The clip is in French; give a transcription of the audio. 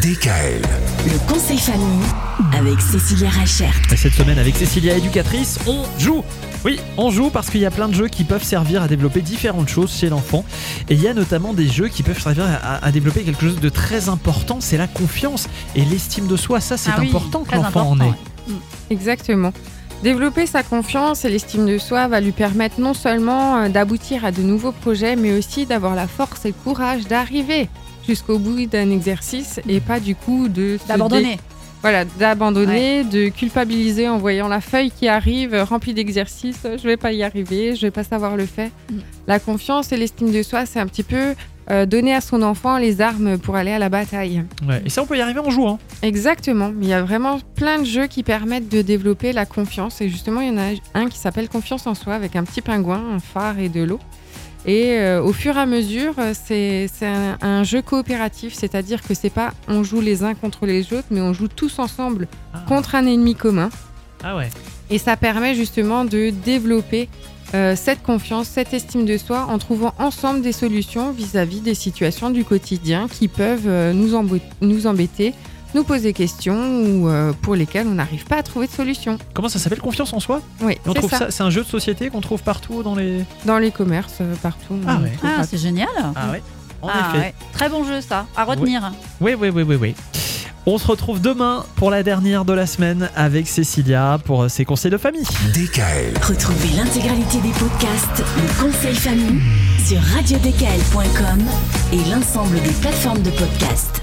DKL. Le conseil famille avec Cécilia Rachert. Et Cette semaine avec Cécilia éducatrice, on joue. Oui, on joue parce qu'il y a plein de jeux qui peuvent servir à développer différentes choses chez l'enfant. Et il y a notamment des jeux qui peuvent servir à, à développer quelque chose de très important, c'est la confiance et l'estime de soi. Ça, c'est Ah oui, important que très l'enfant en important, ait. ouais. Exactement. Développer sa confiance et l'estime de soi va lui permettre non seulement euh, d'aboutir à de nouveaux projets, mais aussi d'avoir la force et le courage d'arriver jusqu'au bout d'un exercice et pas du coup de dé- D'abandonner. Voilà, d'abandonner, de culpabiliser en voyant la feuille qui arrive remplie d'exercices. Je vais pas y arriver, je vais pas savoir le faire. Mm. La confiance et l'estime de soi, c'est un petit peu euh, donner à son enfant les armes pour aller à la bataille. Ouais. Et ça, on peut y arriver en jouant. Exactement. Il y a vraiment plein de jeux qui permettent de développer la confiance. Et justement, il y en a un qui s'appelle Confiance en soi avec un petit pingouin, un phare et de l'eau. Et euh, au fur et à mesure, euh, c'est un, un jeu coopératif, c'est-à-dire que c'est pas on joue les uns contre les autres, mais on joue tous ensemble Ah, contre un ennemi commun. ah ouais. Et ça permet justement de développer euh, cette confiance, cette estime de soi en trouvant ensemble des solutions vis-à-vis des situations du quotidien qui peuvent euh, nous embêter, nous poser questions ou euh, pour lesquelles on n'arrive pas à trouver de solution. Comment ça s'appelle Confiance en soi? Oui, On trouve ça. ça. C'est un jeu de société qu'on trouve partout dans les. Dans les commerces, euh, partout. Ah on ouais. Ah, c'est génial. Ah ouais. En Ah, effet. ouais. Très bon jeu, ça. À retenir. Oui, oui, oui, oui, oui. On se retrouve demain pour la dernière de la semaine avec Cécilia pour euh, ses conseils de famille. DKL. Retrouvez l'intégralité des podcasts Le conseil famille sur radiodkl.com et l'ensemble des plateformes de podcasts.